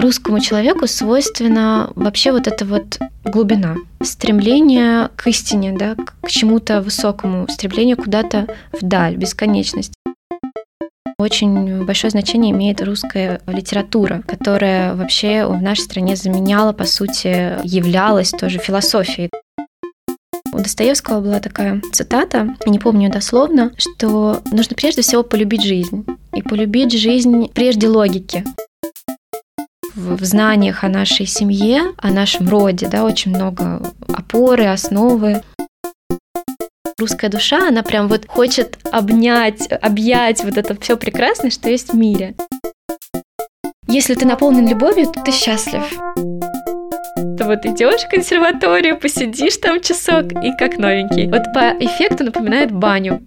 русскому человеку свойственна вообще вот эта вот глубина, стремление к истине, да, к чему-то высокому, стремление куда-то вдаль, бесконечность. Очень большое значение имеет русская литература, которая вообще в нашей стране заменяла, по сути, являлась тоже философией. У Достоевского была такая цитата, не помню дословно, что нужно прежде всего полюбить жизнь. И полюбить жизнь прежде логики в знаниях о нашей семье, о нашем роде, да, очень много опоры, основы. Русская душа, она прям вот хочет обнять, объять вот это все прекрасное, что есть в мире. Если ты наполнен любовью, то ты счастлив. Ты вот идешь в консерваторию, посидишь там часок и как новенький. Вот по эффекту напоминает баню.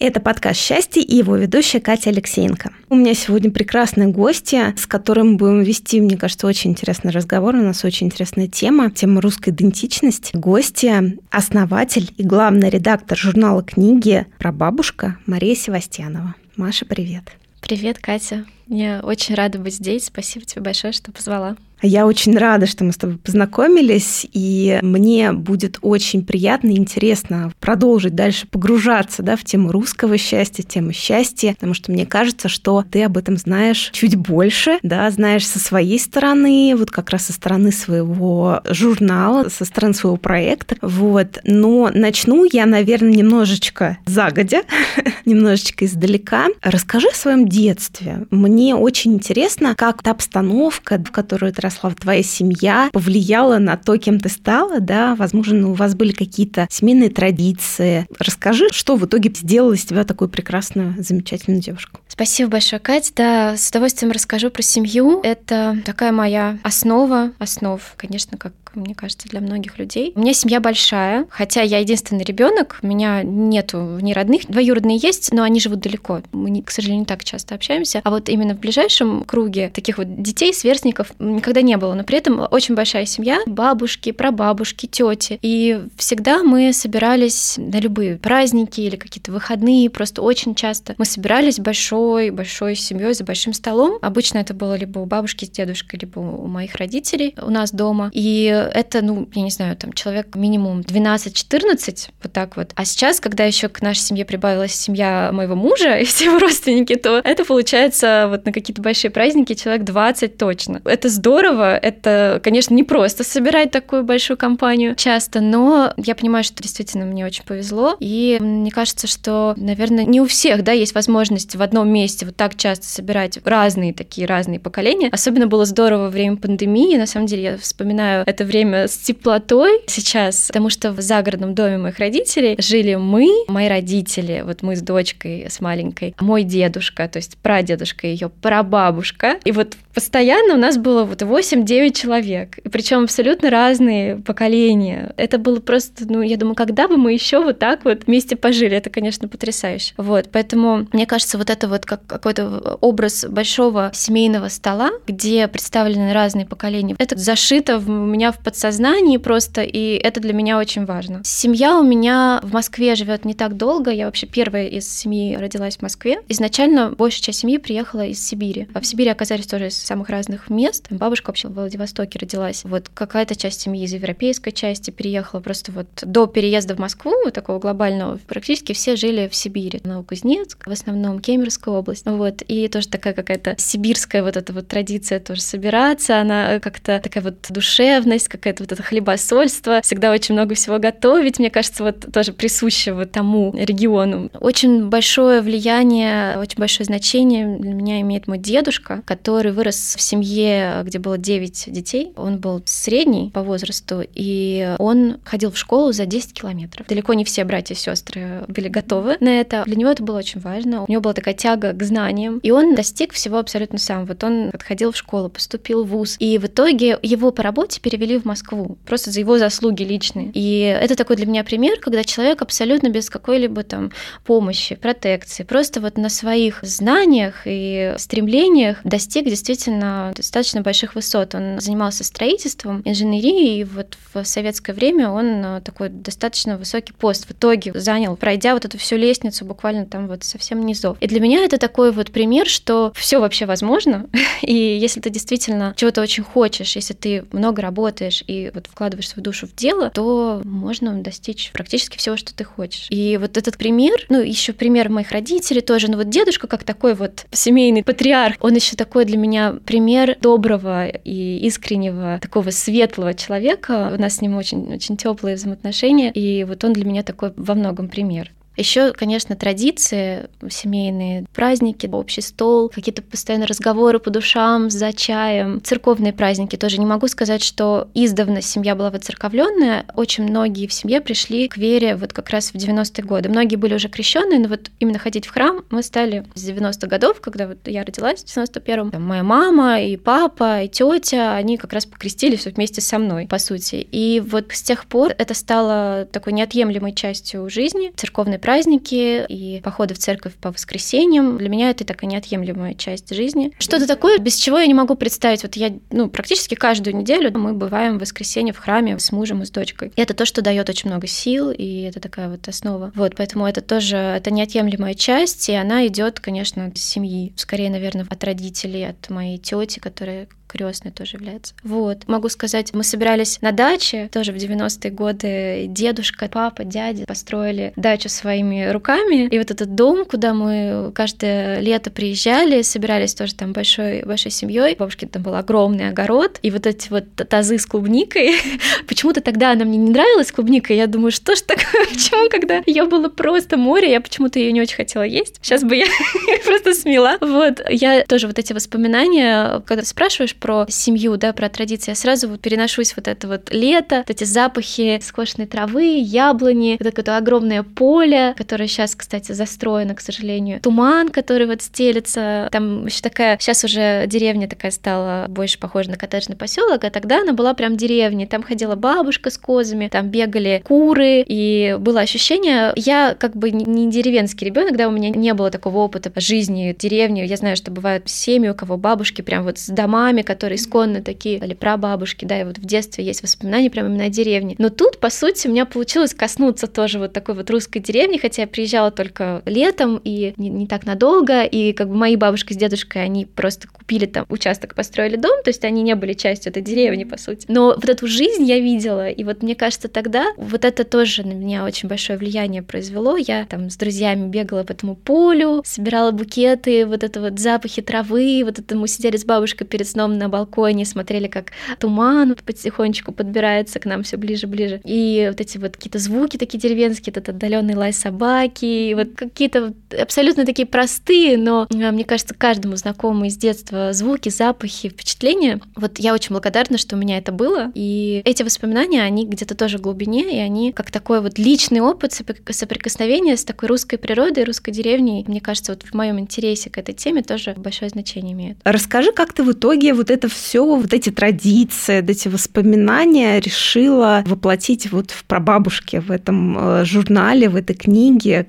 Это подкаст «Счастье» и его ведущая Катя Алексеенко. У меня сегодня прекрасные гости, с которым будем вести, мне кажется, очень интересный разговор. У нас очень интересная тема, тема русской идентичности. Гости – основатель и главный редактор журнала «Книги» про бабушка Мария Севастьянова. Маша, привет. Привет, Катя. Я очень рада быть здесь. Спасибо тебе большое, что позвала. Я очень рада, что мы с тобой познакомились, и мне будет очень приятно и интересно продолжить дальше погружаться да, в тему русского счастья, тему счастья, потому что мне кажется, что ты об этом знаешь чуть больше, да, знаешь со своей стороны, вот как раз со стороны своего журнала, со стороны своего проекта, вот. Но начну я, наверное, немножечко загодя, немножечко издалека. Расскажи о своем детстве. Мне очень интересно, как та обстановка, в которой ты росла твоя семья, повлияла на то, кем ты стала, да, возможно, у вас были какие-то семейные традиции. Расскажи, что в итоге сделало из тебя такую прекрасную, замечательную девушку. Спасибо большое, Катя. Да, с удовольствием расскажу про семью. Это такая моя основа, основ, конечно, как мне кажется, для многих людей. У меня семья большая, хотя я единственный ребенок, у меня нету ни родных, двоюродные есть, но они живут далеко. Мы, к сожалению, не так часто общаемся. А вот именно в ближайшем круге таких вот детей, сверстников никогда не было. Но при этом очень большая семья, бабушки, прабабушки, тети. И всегда мы собирались на любые праздники или какие-то выходные, просто очень часто мы собирались большой, большой семьей за большим столом. Обычно это было либо у бабушки с дедушкой, либо у моих родителей у нас дома. И это, ну, я не знаю, там человек минимум 12-14, вот так вот. А сейчас, когда еще к нашей семье прибавилась семья моего мужа и все его родственники, то это получается вот на какие-то большие праздники человек 20 точно. Это здорово, это, конечно, не просто собирать такую большую компанию часто, но я понимаю, что действительно мне очень повезло, и мне кажется, что, наверное, не у всех, да, есть возможность в одном месте вот так часто собирать разные такие разные поколения. Особенно было здорово во время пандемии, на самом деле я вспоминаю это время с теплотой сейчас, потому что в загородном доме моих родителей жили мы, мои родители, вот мы с дочкой, с маленькой, мой дедушка, то есть прадедушка, ее прабабушка. И вот постоянно у нас было вот 8-9 человек, причем абсолютно разные поколения. Это было просто, ну, я думаю, когда бы мы еще вот так вот вместе пожили, это, конечно, потрясающе. Вот, поэтому мне кажется, вот это вот как какой-то образ большого семейного стола, где представлены разные поколения, это зашито в меня в подсознании просто, и это для меня очень важно. Семья у меня в Москве живет не так долго, я вообще первая из семьи родилась в Москве. Изначально большая часть семьи приехала из Сибири. А в Сибири оказались тоже из самых разных мест. Бабушка вообще в Владивостоке родилась. Вот какая-то часть семьи из европейской части переехала просто вот до переезда в Москву, такого глобального, практически все жили в Сибири. Новокузнецк, в основном Кемеровская область. Вот. И тоже такая какая-то сибирская вот эта вот традиция тоже собираться, она как-то такая вот душевность, есть какое-то вот это хлебосольство, всегда очень много всего готовить, мне кажется, вот тоже присуще вот тому региону. Очень большое влияние, очень большое значение для меня имеет мой дедушка, который вырос в семье, где было 9 детей. Он был средний по возрасту, и он ходил в школу за 10 километров. Далеко не все братья и сестры были готовы на это. Для него это было очень важно. У него была такая тяга к знаниям, и он достиг всего абсолютно сам. Вот он отходил в школу, поступил в ВУЗ, и в итоге его по работе перевели в Москву, просто за его заслуги личные. И это такой для меня пример, когда человек абсолютно без какой-либо там помощи, протекции, просто вот на своих знаниях и стремлениях достиг действительно достаточно больших высот. Он занимался строительством, инженерией, и вот в советское время он э, такой достаточно высокий пост в итоге занял, пройдя вот эту всю лестницу буквально там вот совсем низов. И для меня это такой вот пример, что все вообще возможно, и если ты действительно чего-то очень хочешь, если ты много работаешь и вот вкладываешь свою душу в дело, то можно достичь практически всего, что ты хочешь. И вот этот пример, ну еще пример моих родителей тоже, ну вот дедушка как такой вот семейный патриарх, он еще такой для меня пример доброго и искреннего, такого светлого человека. У нас с ним очень, очень теплые взаимоотношения, и вот он для меня такой во многом пример. Еще, конечно, традиции семейные, праздники, общий стол, какие-то постоянные разговоры по душам за чаем, церковные праздники. Тоже не могу сказать, что издавна семья была воцерковленная. Очень многие в семье пришли к вере вот как раз в 90-е годы. Многие были уже крещенные, но вот именно ходить в храм мы стали с 90-х годов, когда вот я родилась в 91-м. Там моя мама и папа и тетя, они как раз покрестились вместе со мной, по сути. И вот с тех пор это стало такой неотъемлемой частью жизни, церковной праздники и походы в церковь по воскресеньям. Для меня это такая неотъемлемая часть жизни. Что-то такое, без чего я не могу представить. Вот я, ну, практически каждую неделю мы бываем в воскресенье в храме с мужем и с дочкой. И это то, что дает очень много сил, и это такая вот основа. Вот, поэтому это тоже, это неотъемлемая часть, и она идет, конечно, с семьи. Скорее, наверное, от родителей, от моей тети, которая крестный тоже является. Вот. Могу сказать, мы собирались на даче, тоже в 90-е годы. Дедушка, папа, дядя построили дачу своими руками. И вот этот дом, куда мы каждое лето приезжали, собирались тоже там большой, большой семьей. Бабушки там был огромный огород. И вот эти вот тазы с клубникой. Почему-то тогда она мне не нравилась, клубника. Я думаю, что ж такое? Почему, когда ее было просто море, я почему-то ее не очень хотела есть. Сейчас бы я просто смела. Вот. Я тоже вот эти воспоминания, когда спрашиваешь про семью, да, про традиции, я сразу вот переношусь вот это вот лето, вот эти запахи скошенной травы, яблони, вот это огромное поле, которое сейчас, кстати, застроено, к сожалению, туман, который вот стелится, там еще такая, сейчас уже деревня такая стала больше похожа на коттеджный поселок, а тогда она была прям деревней, там ходила бабушка с козами, там бегали куры, и было ощущение, я как бы не деревенский ребенок, да, у меня не было такого опыта жизни в деревне, я знаю, что бывают семьи, у кого бабушки прям вот с домами, которые исконно такие, или прабабушки, да, и вот в детстве есть воспоминания прямо именно о деревне. Но тут, по сути, у меня получилось коснуться тоже вот такой вот русской деревни, хотя я приезжала только летом и не, не так надолго, и как бы мои бабушка с дедушкой, они просто купили там участок, построили дом, то есть они не были частью этой деревни, по сути. Но вот эту жизнь я видела, и вот мне кажется, тогда вот это тоже на меня очень большое влияние произвело. Я там с друзьями бегала по этому полю, собирала букеты, вот это вот запахи травы, вот это мы сидели с бабушкой перед сном на балконе, смотрели, как туман потихонечку подбирается к нам все ближе-ближе. И вот эти вот какие-то звуки такие деревенские, этот отдаленный лай собаки, вот какие-то абсолютно такие простые, но а, мне кажется, каждому знакомые с детства звуки, запахи, впечатления. Вот я очень благодарна, что у меня это было. И эти воспоминания, они где-то тоже в глубине, и они как такой вот личный опыт соприкосновения с такой русской природой, русской деревней. Мне кажется, вот в моем интересе к этой теме тоже большое значение имеет. Расскажи, как ты в итоге вот это все, вот эти традиции, вот эти воспоминания решила воплотить вот в прабабушке, в этом э, журнале, в этой книге?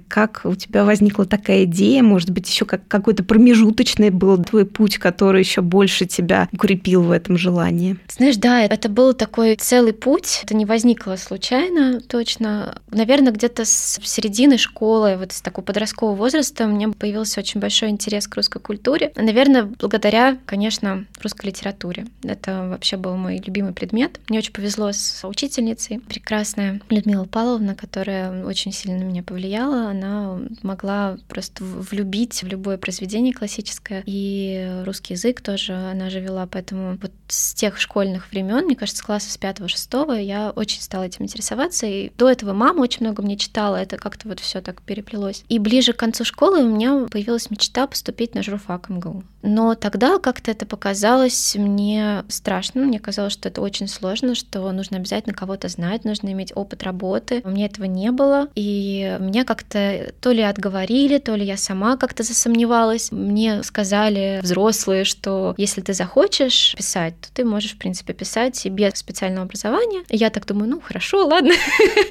Как у тебя возникла такая идея? Может быть, еще как какой-то промежуточный был твой путь, который еще больше тебя укрепил в этом желании? Знаешь, да, это был такой целый путь. Это не возникло случайно, точно. Наверное, где-то с середины школы, вот с такого подросткового возраста, у меня появился очень большой интерес к русской культуре. Наверное, благодаря, конечно, русской литературе. Это вообще был мой любимый предмет. Мне очень повезло с учительницей, прекрасная Людмила Павловна, которая очень сильно на меня повлияла. Она могла просто влюбить в любое произведение классическое. И русский язык тоже она же вела, поэтому вот с тех школьных времен, мне кажется, класса с 5-6 я очень стала этим интересоваться. И до этого мама очень много мне читала, это как-то вот все так переплелось. И ближе к концу школы у меня появилась мечта поступить на журфак МГУ. Но тогда как-то это показалось мне страшно. Мне казалось, что это очень сложно, что нужно обязательно кого-то знать, нужно иметь опыт работы. У меня этого не было. И меня как-то то ли отговорили, то ли я сама как-то засомневалась. Мне сказали взрослые, что если ты захочешь писать, то ты можешь, в принципе, писать и без специального образования. И я так думаю, ну хорошо, ладно.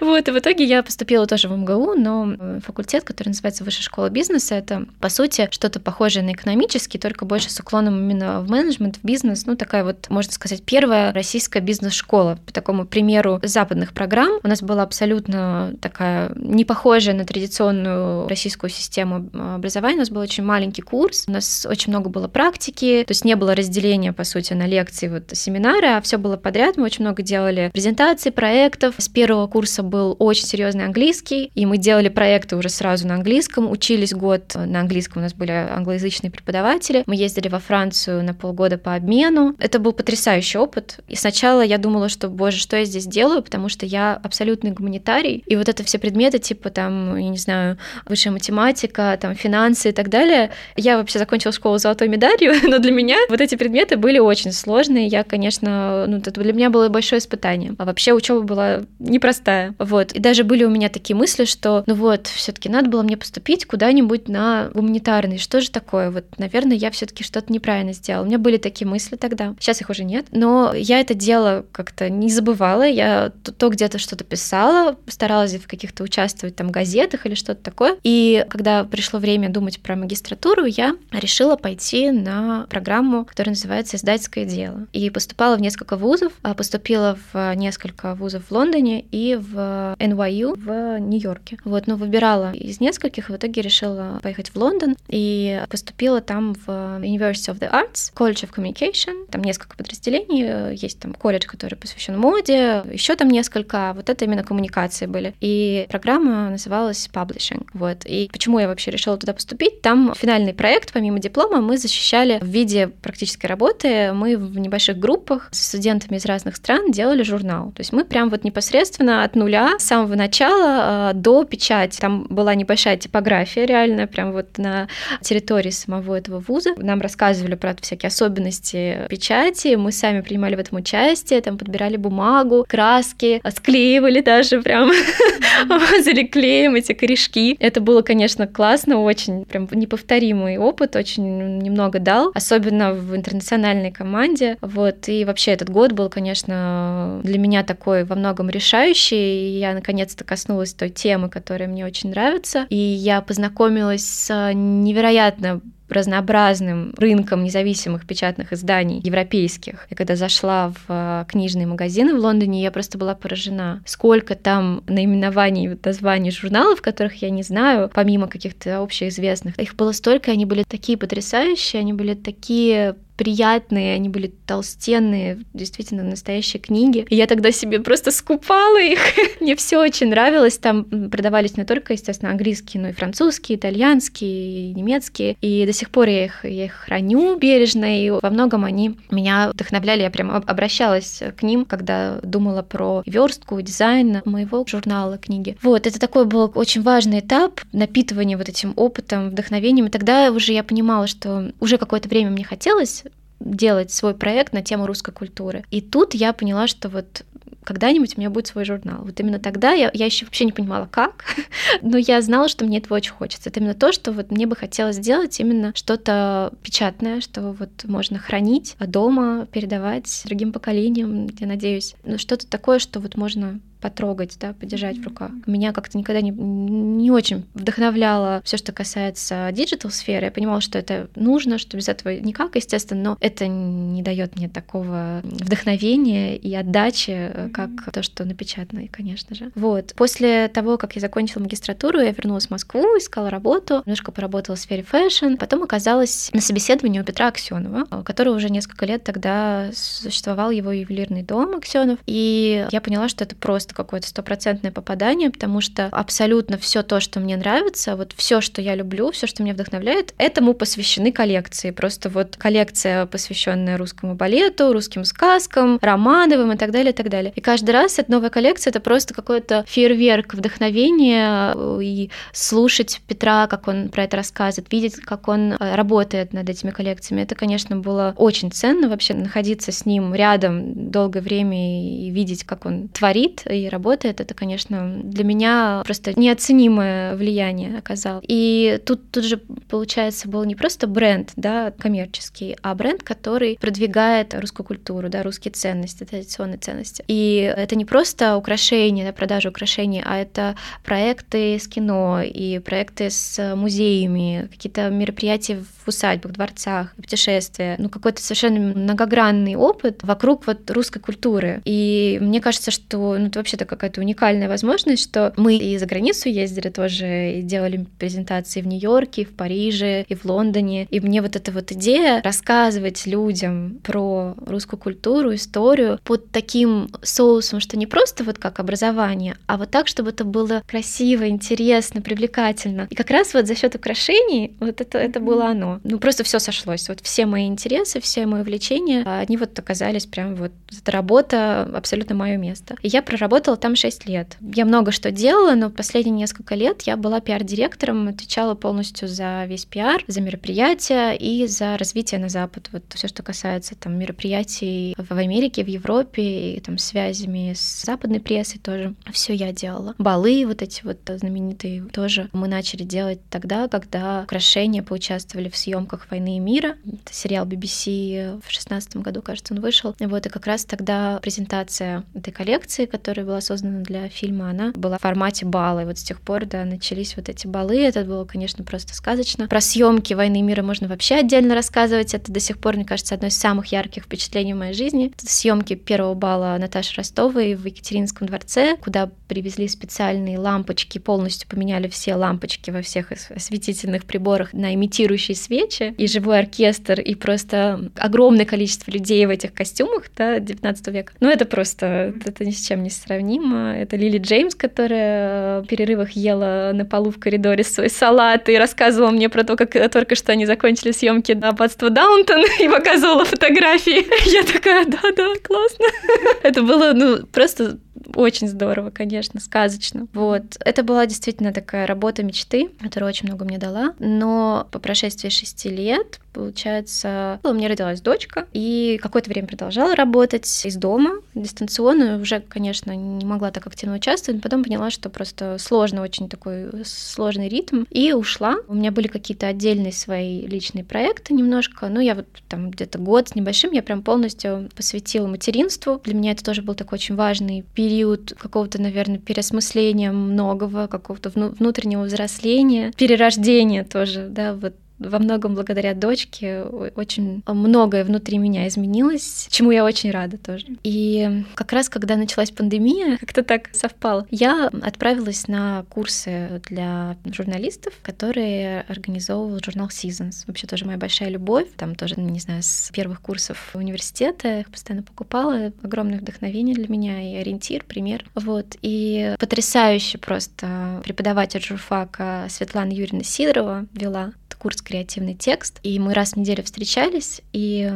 вот, и в итоге я поступила тоже в МГУ, но э, факультет, который называется Высшая школа бизнеса, это, по сути, что-то похожее на экономический, только больше с уклоном именно в менеджмент, в бизнес. Ну, такая вот, можно сказать, первая российская бизнес-школа. По такому примеру западных программ у нас была абсолютно такая не похожая на традиционную российскую систему образования. У нас был очень маленький курс, у нас очень много было практики, то есть не было разделения, по сути, на лекции, вот семинары, а все было подряд. Мы очень много делали презентаций, проектов. С первого курса был очень серьезный английский, и мы делали проекты уже сразу на английском, учились год на английском, у нас были англоязычные преподаватели. Мы ездили во Францию на полгода по обмену. Это был потрясающий опыт. И сначала я думала, что, боже, что я здесь делаю, потому что я абсолютный гуманитарий, и вот это все предметы, типа там, я не знаю, высшая математика, там финансы и так далее. Я вообще закончила школу с золотой медалью, но для меня вот эти предметы были очень сложные. Я, конечно, ну, это для меня было большое испытание. А вообще учеба была непростая. Вот. И даже были у меня такие мысли, что, ну вот, все-таки надо было мне поступить куда-нибудь на гуманитарный. Что же такое? Вот, наверное, я все-таки что-то неправильно сделала. У меня были такие мысли тогда. Сейчас их уже нет. Но я это дело как-то не забывала. Я то, то где-то что-то писала, старалась в каких-то участвовать там газетах или что-то такое. И когда пришло время думать про магистратуру, я решила пойти на программу, которая называется «Издательское дело». И поступала в несколько вузов, а поступила в несколько вузов в Лондоне и в NYU в Нью-Йорке. Вот, но выбирала из нескольких, в итоге решила поехать в Лондон и поступила там в University of the Arts, College of Communication. Там несколько подразделений, есть там колледж, который посвящен моде, еще там несколько, вот это именно коммуникации были. И программа называлась Publishing. Вот. И почему я вообще решила туда поступить? Там финальный проект, помимо диплома, мы защищали в виде практической работы. Мы в небольших группах с студентами из разных стран делали журнал. То есть мы прям вот непосредственно от нуля, с самого начала э, до печати. Там была небольшая типография реально, прям вот на территории самого этого вуза. Нам рассказывали про всякие особенности печати, мы сами принимали в этом участие, там подбирали бумагу, краски, склеивали даже прям, мазали клеем эти корешки. Это было, конечно, классно, очень прям неповторимый опыт, очень немного дал, особенно в интернациональной команде. Вот, и вообще этот год был, конечно, для меня такой во многом решающий, и я наконец-то коснулась той темы, которая мне очень нравится, и я познакомилась с невероятно разнообразным рынком независимых печатных изданий европейских. Я когда зашла в э, книжные магазины в Лондоне, я просто была поражена, сколько там наименований, названий журналов, которых я не знаю, помимо каких-то общеизвестных. Их было столько, они были такие потрясающие, они были такие приятные, они были толстенные, действительно настоящие книги. И я тогда себе просто скупала их. Мне все очень нравилось. Там продавались не только, естественно, английские, но и французские, итальянские, и немецкие. И до сих пор я их, я их храню бережно, и во многом они меня вдохновляли. Я прям обращалась к ним, когда думала про верстку, дизайн моего журнала, книги. Вот, это такой был очень важный этап напитывания вот этим опытом, вдохновением. И тогда уже я понимала, что уже какое-то время мне хотелось делать свой проект на тему русской культуры. И тут я поняла, что вот когда-нибудь у меня будет свой журнал. Вот именно тогда я, я еще вообще не понимала, как, но я знала, что мне этого очень хочется. Это именно то, что вот мне бы хотелось сделать именно что-то печатное, что вот можно хранить дома, передавать другим поколениям, я надеюсь. Но что-то такое, что вот можно потрогать, да, подержать в руках. Меня как-то никогда не, не очень вдохновляло все, что касается digital сферы. Я понимала, что это нужно, что без этого никак, естественно, но это не дает мне такого вдохновения и отдачи, mm-hmm. как то, что напечатано, конечно же. Вот. После того, как я закончила магистратуру, я вернулась в Москву, искала работу, немножко поработала в сфере fashion, потом оказалась на собеседовании у Петра Аксенова, у которого уже несколько лет тогда существовал его ювелирный дом Аксенов, и я поняла, что это просто просто какое-то стопроцентное попадание, потому что абсолютно все то, что мне нравится, вот все, что я люблю, все, что меня вдохновляет, этому посвящены коллекции. Просто вот коллекция, посвященная русскому балету, русским сказкам, Романовым и так далее, и так далее. И каждый раз эта новая коллекция — это просто какой-то фейерверк вдохновения и слушать Петра, как он про это рассказывает, видеть, как он э, работает над этими коллекциями. Это, конечно, было очень ценно вообще находиться с ним рядом долгое время и видеть, как он творит работает. Это, конечно, для меня просто неоценимое влияние оказал. И тут, тут же, получается, был не просто бренд, да, коммерческий, а бренд, который продвигает русскую культуру, да, русские ценности, традиционные ценности. И это не просто украшения, да, продажа украшений, а это проекты с кино и проекты с музеями, какие-то мероприятия в усадьбах, дворцах, путешествия. Ну, какой-то совершенно многогранный опыт вокруг вот русской культуры. И мне кажется, что ну, это вообще-то какая-то уникальная возможность, что мы и за границу ездили тоже, и делали презентации в Нью-Йорке, в Париже, и в Лондоне. И мне вот эта вот идея рассказывать людям про русскую культуру, историю под таким соусом, что не просто вот как образование, а вот так, чтобы это было красиво, интересно, привлекательно. И как раз вот за счет украшений вот это, это было оно. Ну просто все сошлось. Вот все мои интересы, все мои увлечения, они вот оказались прям вот эта работа абсолютно мое место. И я проработала там 6 лет. Я много что делала, но последние несколько лет я была пиар-директором, отвечала полностью за весь пиар, за мероприятия и за развитие на Запад. Вот все, что касается там мероприятий в Америке, в Европе и там связями с западной прессой тоже. Все я делала. Балы вот эти вот знаменитые тоже мы начали делать тогда, когда украшения поучаствовали в съемках «Войны и мира». Это сериал BBC в шестнадцатом году, кажется, он вышел. Вот, и как раз тогда презентация этой коллекции, которая была создана для фильма, она была в формате бала. И вот с тех пор, да, начались вот эти балы. Это было, конечно, просто сказочно. Про съемки «Войны и мира» можно вообще отдельно рассказывать. Это до сих пор, мне кажется, одно из самых ярких впечатлений в моей жизни. Съемки первого бала Наташи Ростовой в Екатеринском дворце, куда привезли специальные лампочки, полностью поменяли все лампочки во всех осветительных приборах на имитирующие свечи, и живой оркестр, и просто огромное количество людей в этих костюмах, да, 19 века. Ну, это просто, это ни с чем не сравнимо. Это Лили Джеймс, которая в перерывах ела на полу в коридоре свой салат и рассказывала мне про то, как только что они закончили съемки аббатства Даунтон и показывала фотографии. Я такая, да-да, классно. Это было, ну, просто очень здорово, конечно, сказочно. Вот. Это была действительно такая работа мечты, которая очень много мне дала. Но по прошествии шести лет, получается, у меня родилась дочка, и какое-то время продолжала работать из дома, дистанционно. Уже, конечно, не могла так активно участвовать, потом поняла, что просто сложно, очень такой сложный ритм, и ушла. У меня были какие-то отдельные свои личные проекты немножко, ну, я вот там где-то год с небольшим, я прям полностью посвятила материнству. Для меня это тоже был такой очень важный период какого-то, наверное, переосмысления многого, какого-то внутреннего взросления, перерождения тоже, да, вот во многом благодаря дочке очень многое внутри меня изменилось, чему я очень рада тоже. И как раз когда началась пандемия, как-то так совпало, я отправилась на курсы для журналистов, которые организовывал журнал Seasons. Вообще тоже моя большая любовь. Там тоже, не знаю, с первых курсов университета я их постоянно покупала. Огромное вдохновение для меня и ориентир, пример. Вот. И потрясающе просто преподаватель журфака Светлана Юрьевна Сидорова вела курс «Креативный текст», и мы раз в неделю встречались и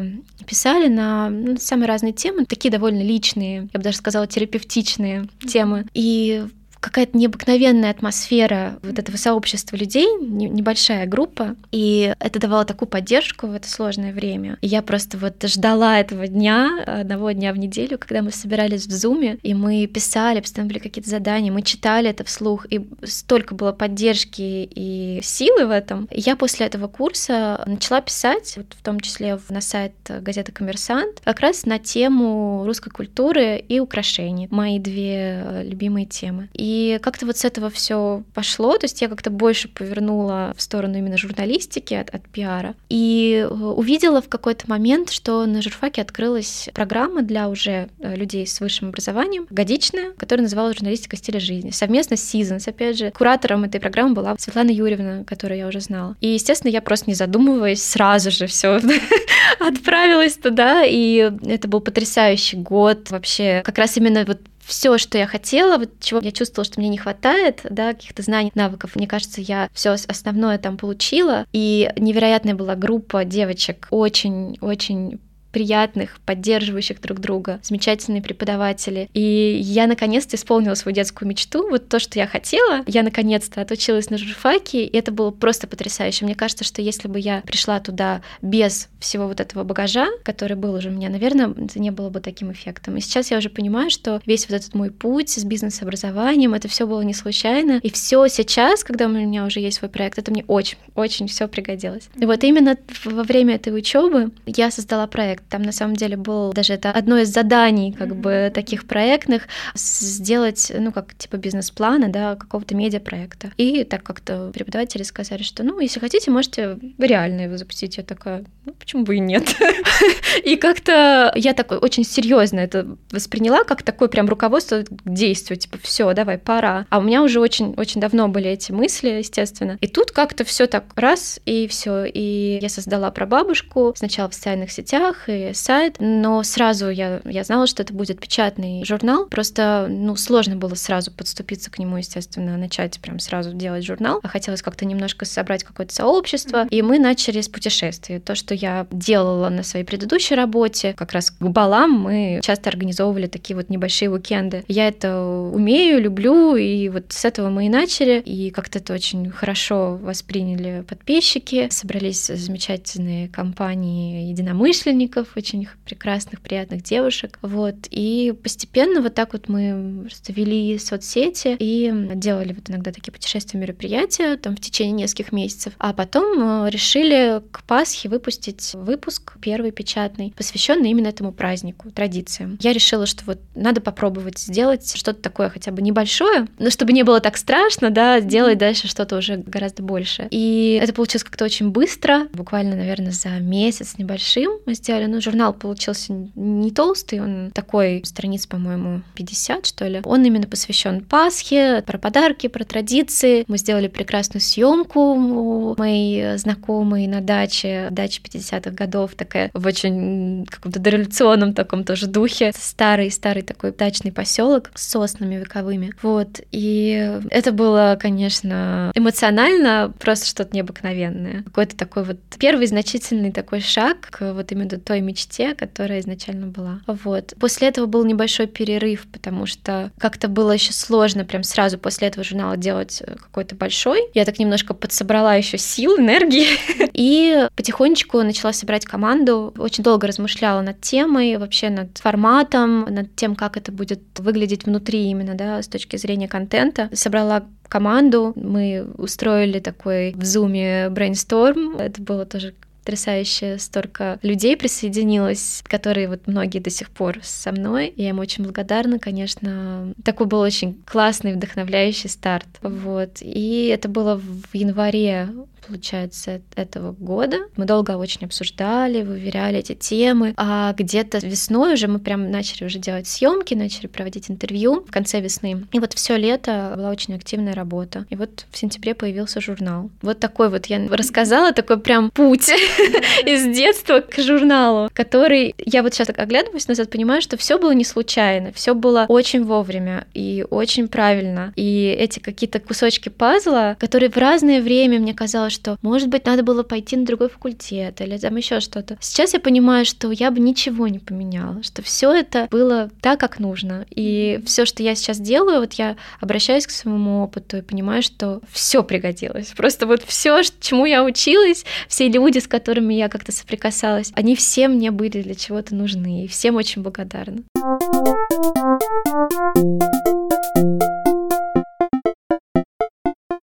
писали на ну, самые разные темы, такие довольно личные, я бы даже сказала, терапевтичные темы. И какая-то необыкновенная атмосфера вот этого сообщества людей, небольшая группа, и это давало такую поддержку в это сложное время. И я просто вот ждала этого дня, одного дня в неделю, когда мы собирались в Зуме, и мы писали, постоянно были какие-то задания, мы читали это вслух, и столько было поддержки и силы в этом. И я после этого курса начала писать, вот в том числе на сайт газеты «Коммерсант», как раз на тему русской культуры и украшений, мои две любимые темы. И и как-то вот с этого все пошло, то есть я как-то больше повернула в сторону именно журналистики от, от пиара. И э, увидела в какой-то момент, что на журфаке открылась программа для уже э, людей с высшим образованием, годичная, которая называлась «Журналистика стиля жизни». Совместно с Seasons, опять же. Куратором этой программы была Светлана Юрьевна, которую я уже знала. И, естественно, я просто не задумываясь, сразу же все отправилась туда, и это был потрясающий год. Вообще, как раз именно вот все, что я хотела, вот чего я чувствовала, что мне не хватает, да, каких-то знаний, навыков. Мне кажется, я все основное там получила. И невероятная была группа девочек, очень-очень приятных, поддерживающих друг друга, замечательные преподаватели. И я наконец-то исполнила свою детскую мечту, вот то, что я хотела. Я наконец-то отучилась на журфаке, и это было просто потрясающе. Мне кажется, что если бы я пришла туда без всего вот этого багажа, который был уже у меня, наверное, это не было бы таким эффектом. И сейчас я уже понимаю, что весь вот этот мой путь с бизнес-образованием, это все было не случайно. И все сейчас, когда у меня уже есть свой проект, это мне очень, очень все пригодилось. И вот именно во время этой учебы я создала проект там на самом деле был даже это одно из заданий как бы таких проектных сделать, ну как типа бизнес-плана, да, какого-то медиапроекта. И так как-то преподаватели сказали, что ну если хотите, можете реально его запустить. Я такая, ну почему бы и нет? И как-то я такой очень серьезно это восприняла, как такое прям руководство к действию, типа все, давай, пора. А у меня уже очень очень давно были эти мысли, естественно. И тут как-то все так раз и все. И я создала про бабушку сначала в социальных сетях, и сайт, но сразу я, я знала, что это будет печатный журнал, просто, ну, сложно было сразу подступиться к нему, естественно, начать прям сразу делать журнал, а хотелось как-то немножко собрать какое-то сообщество, и мы начали с путешествий. То, что я делала на своей предыдущей работе, как раз к балам мы часто организовывали такие вот небольшие уикенды. Я это умею, люблю, и вот с этого мы и начали, и как-то это очень хорошо восприняли подписчики, собрались замечательные компании единомышленников, мальчиков, очень прекрасных, приятных девушек. Вот. И постепенно вот так вот мы просто вели соцсети и делали вот иногда такие путешествия, мероприятия там в течение нескольких месяцев. А потом э, решили к Пасхе выпустить выпуск первый печатный, посвященный именно этому празднику, традициям. Я решила, что вот надо попробовать сделать что-то такое хотя бы небольшое, но чтобы не было так страшно, да, сделать дальше что-то уже гораздо больше. И это получилось как-то очень быстро, буквально, наверное, за месяц небольшим мы сделали ну, журнал получился не толстый, он такой, страниц, по-моему, 50, что ли. Он именно посвящен Пасхе, про подарки, про традиции. Мы сделали прекрасную съемку у моей знакомой на даче, дача 50-х годов, такая в очень каком-то дореволюционном таком тоже духе. Старый-старый такой дачный поселок с соснами вековыми. Вот. И это было, конечно, эмоционально просто что-то необыкновенное. Какой-то такой вот первый значительный такой шаг к вот именно той мечте, которая изначально была. Вот. После этого был небольшой перерыв, потому что как-то было еще сложно прям сразу после этого журнала делать э, какой-то большой. Я так немножко подсобрала еще сил, энергии, и потихонечку начала собирать команду. Очень долго размышляла над темой, вообще над форматом, над тем, как это будет выглядеть внутри именно, да, с точки зрения контента. Собрала команду, мы устроили такой в зуме брейнсторм, это было тоже потрясающе столько людей присоединилось, которые вот многие до сих пор со мной. Я им очень благодарна, конечно. Такой был очень классный, вдохновляющий старт. Вот. И это было в январе получается, этого года. Мы долго очень обсуждали, выверяли эти темы, а где-то весной уже мы прям начали уже делать съемки, начали проводить интервью в конце весны. И вот все лето была очень активная работа. И вот в сентябре появился журнал. Вот такой вот я рассказала, такой прям путь из детства к журналу, который я вот сейчас так оглядываюсь назад, понимаю, что все было не случайно, все было очень вовремя и очень правильно. И эти какие-то кусочки пазла, которые в разное время мне казалось, что, может быть, надо было пойти на другой факультет или там еще что-то. Сейчас я понимаю, что я бы ничего не поменяла, что все это было так, как нужно. И все, что я сейчас делаю, вот я обращаюсь к своему опыту и понимаю, что все пригодилось. Просто вот все, чему я училась, все люди, с которыми я как-то соприкасалась, они все мне были для чего-то нужны. И всем очень благодарна.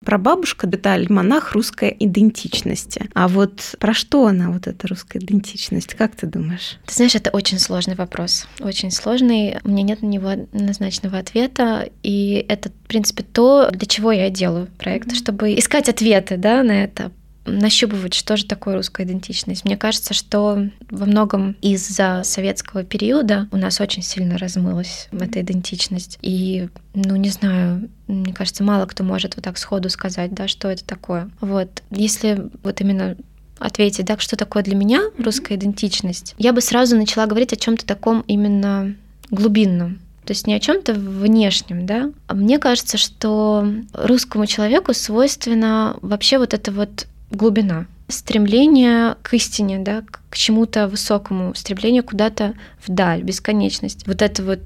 Прабабушка деталь монах русской идентичности. А вот про что она, вот эта русская идентичность? Как ты думаешь? Ты знаешь, это очень сложный вопрос. Очень сложный. У меня нет на него однозначного ответа. И это, в принципе, то, для чего я делаю проект, mm-hmm. чтобы искать ответы да, на это нащупывать, что же такое русская идентичность. Мне кажется, что во многом из-за советского периода у нас очень сильно размылась эта идентичность. И, ну, не знаю, мне кажется, мало кто может вот так сходу сказать, да, что это такое. Вот, если вот именно ответить, да, что такое для меня русская идентичность, я бы сразу начала говорить о чем-то таком именно глубинном. То есть не о чем-то внешнем, да. А мне кажется, что русскому человеку свойственно вообще вот эта вот глубина, стремление к истине, да, к чему-то высокому, стремление куда-то вдаль, бесконечность. Вот это вот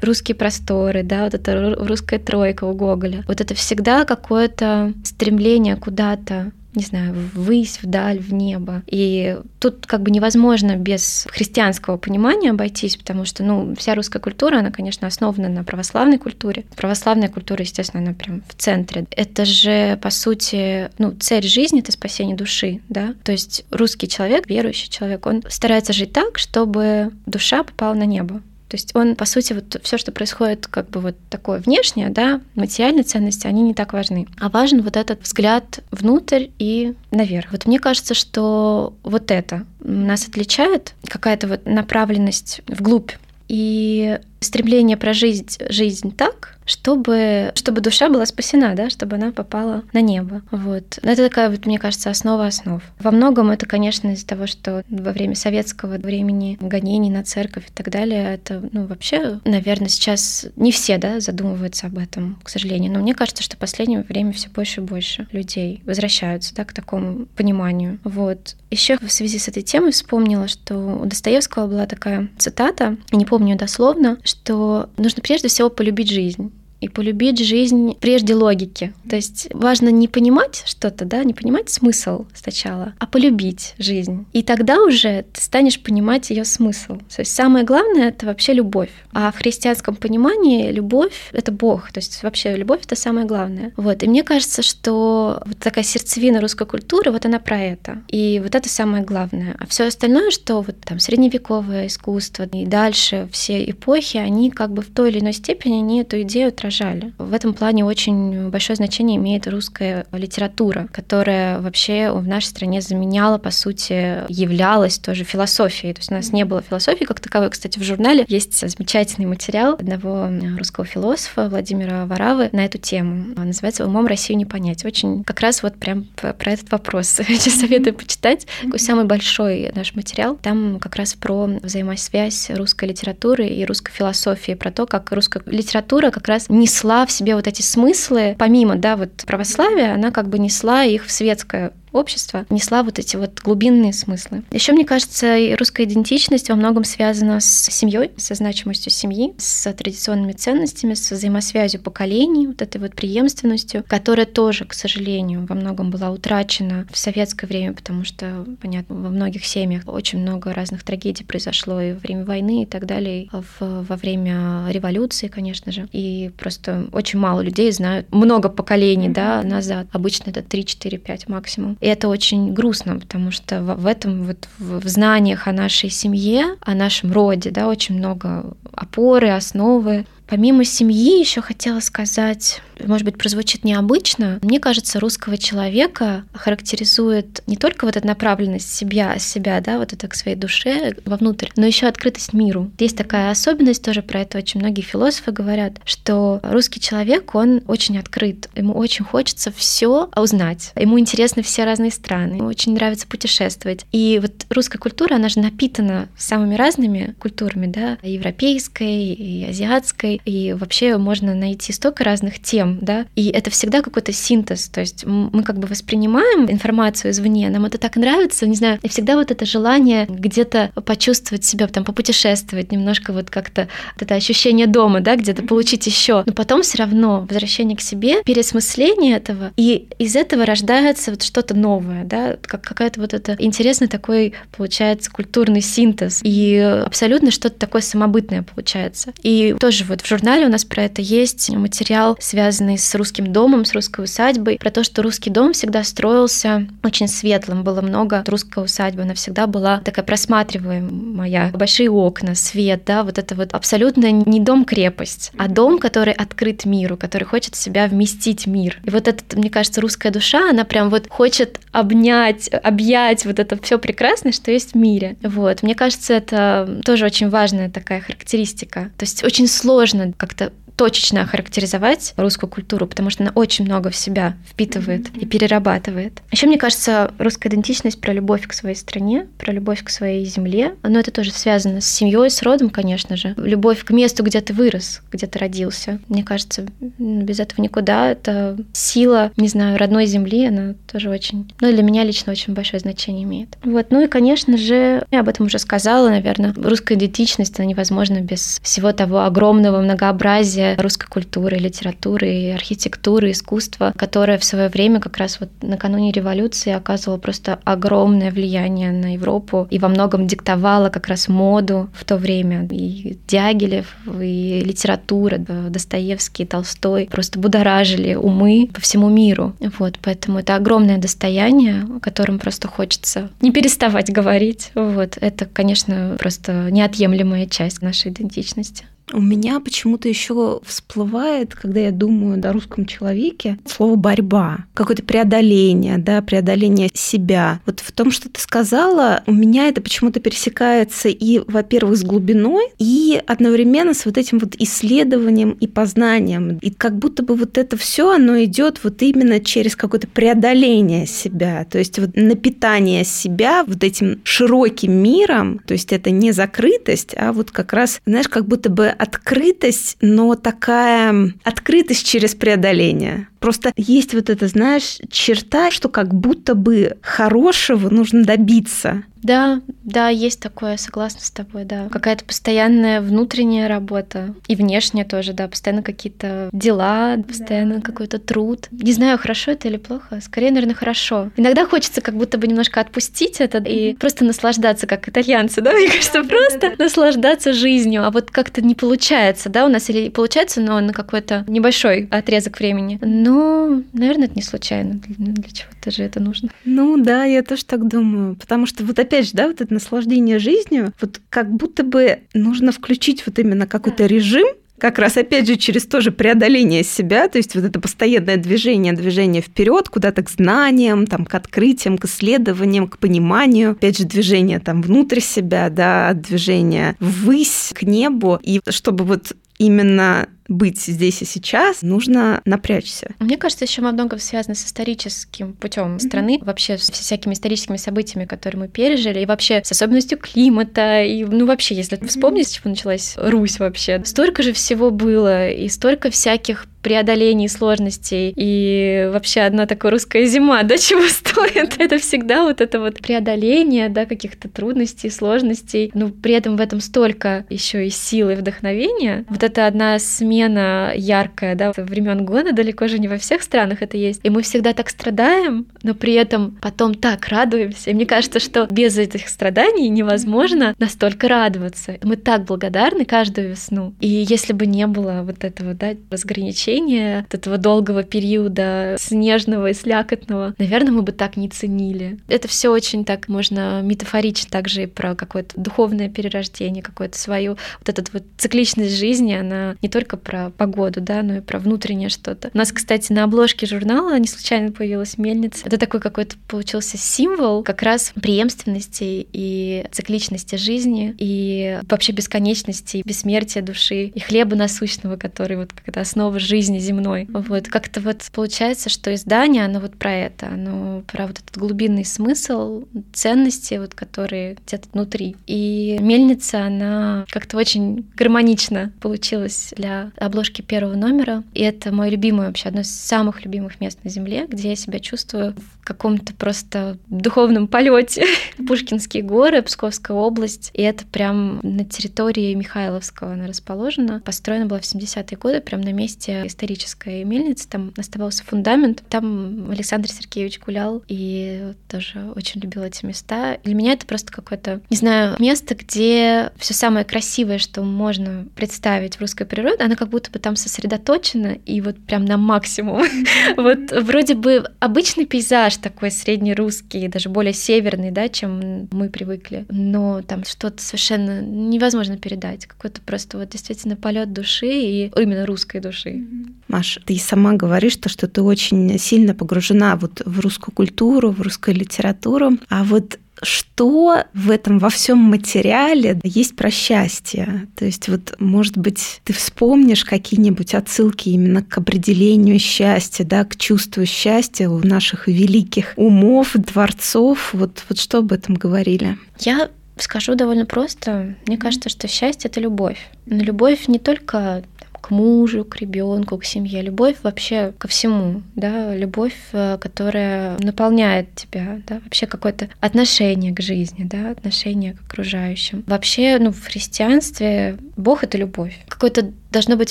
русские просторы, да, вот эта русская тройка у Гоголя. Вот это всегда какое-то стремление куда-то не знаю, ввысь, вдаль, в небо. И тут как бы невозможно без христианского понимания обойтись, потому что, ну, вся русская культура, она, конечно, основана на православной культуре. Православная культура, естественно, она прям в центре. Это же, по сути, ну, цель жизни — это спасение души, да? То есть русский человек, верующий человек, он старается жить так, чтобы душа попала на небо. То есть он, по сути, вот все, что происходит как бы вот такое внешнее, да, материальные ценности, они не так важны. А важен вот этот взгляд внутрь и наверх. Вот мне кажется, что вот это нас отличает, какая-то вот направленность вглубь и стремление прожить жизнь так, чтобы, чтобы душа была спасена, да, чтобы она попала на небо. Вот. Это такая, вот, мне кажется, основа основ. Во многом это, конечно, из-за того, что во время советского времени гонений на церковь и так далее, это, ну, вообще, наверное, сейчас не все, да, задумываются об этом, к сожалению. Но мне кажется, что в последнее время все больше и больше людей возвращаются, да, к такому пониманию. Вот. Еще в связи с этой темой вспомнила, что у Достоевского была такая цитата, не помню дословно, что нужно прежде всего полюбить жизнь и полюбить жизнь прежде логики. То есть важно не понимать что-то, да, не понимать смысл сначала, а полюбить жизнь. И тогда уже ты станешь понимать ее смысл. То есть самое главное это вообще любовь. А в христианском понимании любовь это Бог. То есть вообще любовь это самое главное. Вот. И мне кажется, что вот такая сердцевина русской культуры, вот она про это. И вот это самое главное. А все остальное, что вот там средневековое искусство и дальше все эпохи, они как бы в той или иной степени они эту идею отражали. В этом плане очень большое значение имеет русская литература, которая вообще в нашей стране заменяла, по сути, являлась тоже философией. То есть у нас не было философии как таковой. Кстати, в журнале есть замечательный материал одного русского философа Владимира Варавы на эту тему. Называется «Умом Россию не понять». Очень как раз вот прям про этот вопрос очень советую почитать. Такой самый большой наш материал. Там как раз про взаимосвязь русской литературы и русской философии, про то, как русская литература как раз несла в себе вот эти смыслы, помимо, да, вот православия, она как бы несла их в светское общества несла вот эти вот глубинные смыслы. Еще мне кажется, русская идентичность во многом связана с семьей, со значимостью семьи, с традиционными ценностями, с взаимосвязью поколений, вот этой вот преемственностью, которая тоже, к сожалению, во многом была утрачена в советское время, потому что, понятно, во многих семьях очень много разных трагедий произошло и во время войны и так далее, в, во время революции, конечно же. И просто очень мало людей знают много поколений да, назад. Обычно это 3, 4, 5 максимум. И это очень грустно, потому что в этом вот в знаниях о нашей семье, о нашем роде, да, очень много опоры, основы. Помимо семьи еще хотела сказать, может быть, прозвучит необычно, мне кажется, русского человека характеризует не только вот эта направленность себя, себя, да, вот это к своей душе вовнутрь, но еще открытость миру. Есть такая особенность, тоже про это очень многие философы говорят, что русский человек, он очень открыт, ему очень хочется все узнать, ему интересны все разные страны, ему очень нравится путешествовать. И вот русская культура, она же напитана самыми разными культурами, да, европейской и азиатской, и вообще можно найти столько разных тем, да, и это всегда какой-то синтез, то есть мы как бы воспринимаем информацию извне, нам это так нравится, не знаю, и всегда вот это желание где-то почувствовать себя, там, попутешествовать, немножко вот как-то вот это ощущение дома, да, где-то получить еще, но потом все равно возвращение к себе, пересмысление этого, и из этого рождается вот что-то новое, да, как какая-то вот это интересный такой, получается, культурный синтез, и абсолютно что-то такое самобытное получается. И тоже вот в журнале у нас про это есть материал, связанный с русским домом, с русской усадьбой, про то, что русский дом всегда строился очень светлым, было много русской усадьбы, она всегда была такая просматриваемая, большие окна, свет, да, вот это вот абсолютно не дом-крепость, а дом, который открыт миру, который хочет в себя вместить мир. И вот это, мне кажется, русская душа, она прям вот хочет обнять, объять вот это все прекрасное, что есть в мире. Вот, мне кажется, это тоже очень важная такая характеристика. То есть очень сложно как-то точечно охарактеризовать русскую культуру, потому что она очень много в себя впитывает и перерабатывает. Еще мне кажется, русская идентичность про любовь к своей стране, про любовь к своей земле, но это тоже связано с семьей, с родом, конечно же. Любовь к месту, где ты вырос, где ты родился. Мне кажется, без этого никуда. Это сила, не знаю, родной земли, она тоже очень, ну, для меня лично очень большое значение имеет. Вот, ну и, конечно же, я об этом уже сказала, наверное, русская идентичность, она невозможна без всего того огромного многообразия русской культуры, литературы, архитектуры, искусства, которое в свое время как раз вот накануне революции оказывало просто огромное влияние на Европу и во многом диктовало как раз моду в то время. И Дягилев, и литература, Достоевский, Толстой просто будоражили умы по всему миру. Вот, поэтому это огромное достояние, о котором просто хочется не переставать говорить. Вот, это, конечно, просто неотъемлемая часть нашей идентичности. У меня почему-то еще всплывает, когда я думаю о русском человеке, слово борьба, какое-то преодоление, да, преодоление себя. Вот в том, что ты сказала, у меня это почему-то пересекается и, во-первых, с глубиной, и одновременно с вот этим вот исследованием и познанием. И как будто бы вот это все, оно идет вот именно через какое-то преодоление себя, то есть вот напитание себя вот этим широким миром, то есть это не закрытость, а вот как раз, знаешь, как будто бы открытость, но такая открытость через преодоление. Просто есть вот это, знаешь, черта, что как будто бы хорошего нужно добиться. Да, да, есть такое, согласна с тобой, да. Какая-то постоянная внутренняя работа и внешняя тоже, да, постоянно какие-то дела, постоянно да. какой-то труд. Не знаю, хорошо это или плохо, скорее, наверное, хорошо. Иногда хочется как будто бы немножко отпустить это и просто наслаждаться, как итальянцы, да, мне кажется, просто наслаждаться жизнью, а вот как-то не получается, да, у нас или получается, но на какой-то небольшой отрезок времени. Но, наверное, это не случайно. Для чего-то же это нужно. Ну да, я тоже так думаю, потому что вот опять опять же, да, вот это наслаждение жизнью, вот как будто бы нужно включить вот именно какой-то режим, как раз опять же через тоже преодоление себя, то есть вот это постоянное движение, движение вперед куда-то к знаниям, там, к открытиям, к исследованиям, к пониманию, опять же движение там внутрь себя, да, движение ввысь, к небу, и чтобы вот именно быть здесь и сейчас, нужно напрячься. Мне кажется, еще во многом связано с историческим путем страны, вообще с всякими историческими событиями, которые мы пережили, и вообще с особенностью климата, и ну вообще, если вспомнить, с чего началась Русь вообще, столько же всего было, и столько всяких преодолений сложностей, и вообще одна такая русская зима, да, чего стоит? Это всегда вот это вот преодоление, да, каких-то трудностей, сложностей, но при этом в этом столько еще и силы и вдохновения. Вот это одна смена яркая, да, времен года, далеко же не во всех странах это есть. И мы всегда так страдаем, но при этом потом так радуемся. И мне кажется, что без этих страданий невозможно настолько радоваться. Мы так благодарны каждую весну. И если бы не было вот этого, да, разграничения, ощущение от этого долгого периода снежного и слякотного, наверное, мы бы так не ценили. Это все очень так можно метафорично также и про какое-то духовное перерождение, какое-то свою вот эту вот цикличность жизни, она не только про погоду, да, но и про внутреннее что-то. У нас, кстати, на обложке журнала не случайно появилась мельница. Это такой какой-то получился символ как раз преемственности и цикличности жизни, и вообще бесконечности, бессмертия души, и хлеба насущного, который вот как-то основа жизни жизни земной. Вот как-то вот получается, что издание, оно вот про это, оно про вот этот глубинный смысл, ценности, вот которые где-то внутри. И мельница, она как-то очень гармонично получилась для обложки первого номера. И это мой любимый вообще, одно из самых любимых мест на Земле, где я себя чувствую в каком-то просто духовном полете. Пушкинские горы, Псковская область. И это прям на территории Михайловского она расположена. Построена была в 70-е годы, прям на месте историческая мельница, там оставался фундамент. Там Александр Сергеевич гулял и тоже очень любил эти места. Для меня это просто какое-то, не знаю, место, где все самое красивое, что можно представить в русской природе, оно как будто бы там сосредоточено и вот прям на максимум. Вот вроде бы обычный пейзаж такой среднерусский, даже более северный, да, чем мы привыкли, но там что-то совершенно невозможно передать, какой-то просто вот действительно полет души и именно русской души. Маш, ты сама говоришь, то, что ты очень сильно погружена вот в русскую культуру, в русскую литературу. А вот что в этом во всем материале есть про счастье? То есть вот, может быть, ты вспомнишь какие-нибудь отсылки именно к определению счастья, да, к чувству счастья у наших великих умов, дворцов. Вот, вот что об этом говорили? Я скажу довольно просто. Мне кажется, что счастье это любовь. Но любовь не только к мужу, к ребенку, к семье. Любовь вообще ко всему, да, любовь, э, которая наполняет тебя, да, вообще какое-то отношение к жизни, да, отношение к окружающим. Вообще, ну, в христианстве Бог — это любовь. Какое-то должно быть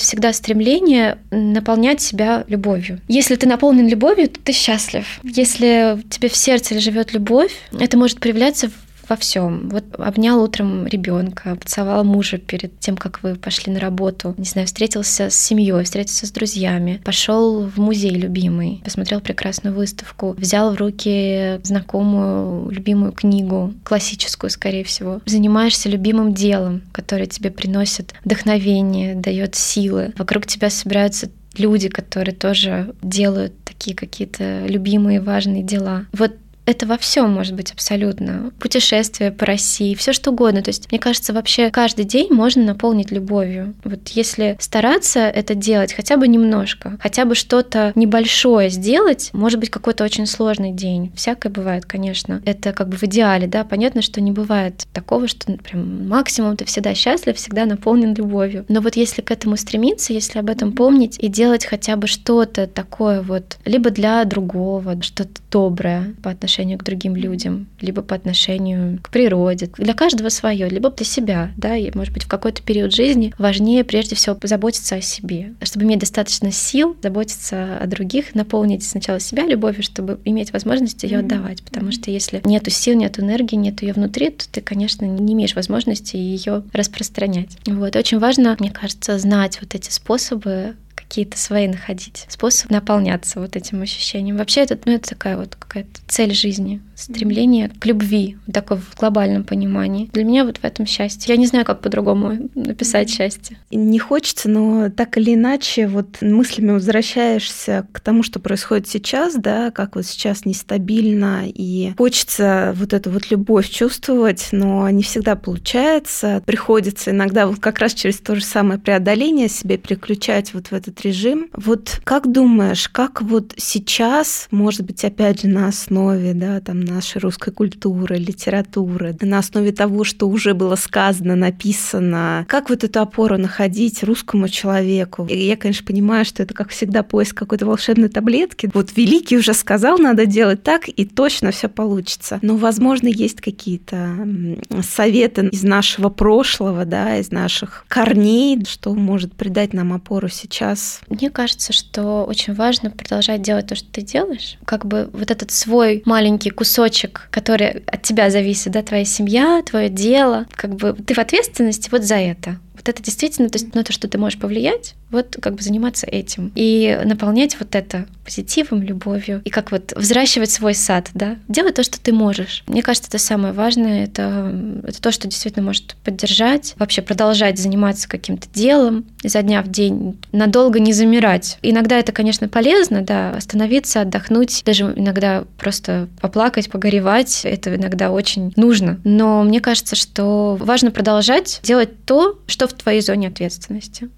всегда стремление наполнять себя любовью. Если ты наполнен любовью, то ты счастлив. Если тебе в сердце живет любовь, это может проявляться во всем. Вот обнял утром ребенка, поцеловал мужа перед тем, как вы пошли на работу. Не знаю, встретился с семьей, встретился с друзьями, пошел в музей любимый, посмотрел прекрасную выставку, взял в руки знакомую любимую книгу, классическую, скорее всего. Занимаешься любимым делом, которое тебе приносит вдохновение, дает силы. Вокруг тебя собираются люди, которые тоже делают такие какие-то любимые важные дела. Вот это во всем может быть абсолютно. Путешествие по России, все что угодно. То есть, мне кажется, вообще каждый день можно наполнить любовью. Вот если стараться это делать хотя бы немножко, хотя бы что-то небольшое сделать, может быть, какой-то очень сложный день. Всякое бывает, конечно. Это как бы в идеале, да. Понятно, что не бывает такого, что ну, прям максимум ты всегда счастлив, всегда наполнен любовью. Но вот если к этому стремиться, если об этом помнить и делать хотя бы что-то такое вот, либо для другого, что-то доброе по отношению отношению к другим людям, либо по отношению к природе. Для каждого свое, либо для себя, да, и, может быть, в какой-то период жизни важнее прежде всего заботиться о себе, чтобы иметь достаточно сил заботиться о других, наполнить сначала себя любовью, чтобы иметь возможность ее отдавать, потому что если нету сил, нету энергии, нету ее внутри, то ты, конечно, не имеешь возможности ее распространять. Вот. Очень важно, мне кажется, знать вот эти способы какие-то свои находить, способ наполняться вот этим ощущением. Вообще это, ну, это такая вот какая-то цель жизни, стремление к любви, такое в глобальном понимании. Для меня вот в этом счастье. Я не знаю, как по-другому написать счастье. Не хочется, но так или иначе вот мыслями возвращаешься к тому, что происходит сейчас, да, как вот сейчас нестабильно, и хочется вот эту вот любовь чувствовать, но не всегда получается. Приходится иногда вот как раз через то же самое преодоление себе переключать вот в этот режим. Вот как думаешь, как вот сейчас, может быть, опять же на основе, да, там нашей русской культуры, литературы, на основе того, что уже было сказано, написано. Как вот эту опору находить русскому человеку? И я, конечно, понимаю, что это, как всегда, поиск какой-то волшебной таблетки. Вот Великий уже сказал, надо делать так, и точно все получится. Но, возможно, есть какие-то советы из нашего прошлого, да, из наших корней, что может придать нам опору сейчас. Мне кажется, что очень важно продолжать делать то, что ты делаешь. Как бы вот этот свой маленький кусок кусочек, который от тебя зависит, да, твоя семья, твое дело, как бы ты в ответственности вот за это. Вот это действительно, то есть, ну, то, что ты можешь повлиять, вот как бы заниматься этим и наполнять вот это позитивом, любовью и как вот взращивать свой сад, да, делать то, что ты можешь. Мне кажется, это самое важное, это, это то, что действительно может поддержать, вообще продолжать заниматься каким-то делом изо дня в день, надолго не замирать. Иногда это, конечно, полезно, да, остановиться, отдохнуть, даже иногда просто поплакать, погоревать, это иногда очень нужно. Но мне кажется, что важно продолжать делать то, что в твоей зоне ответственности.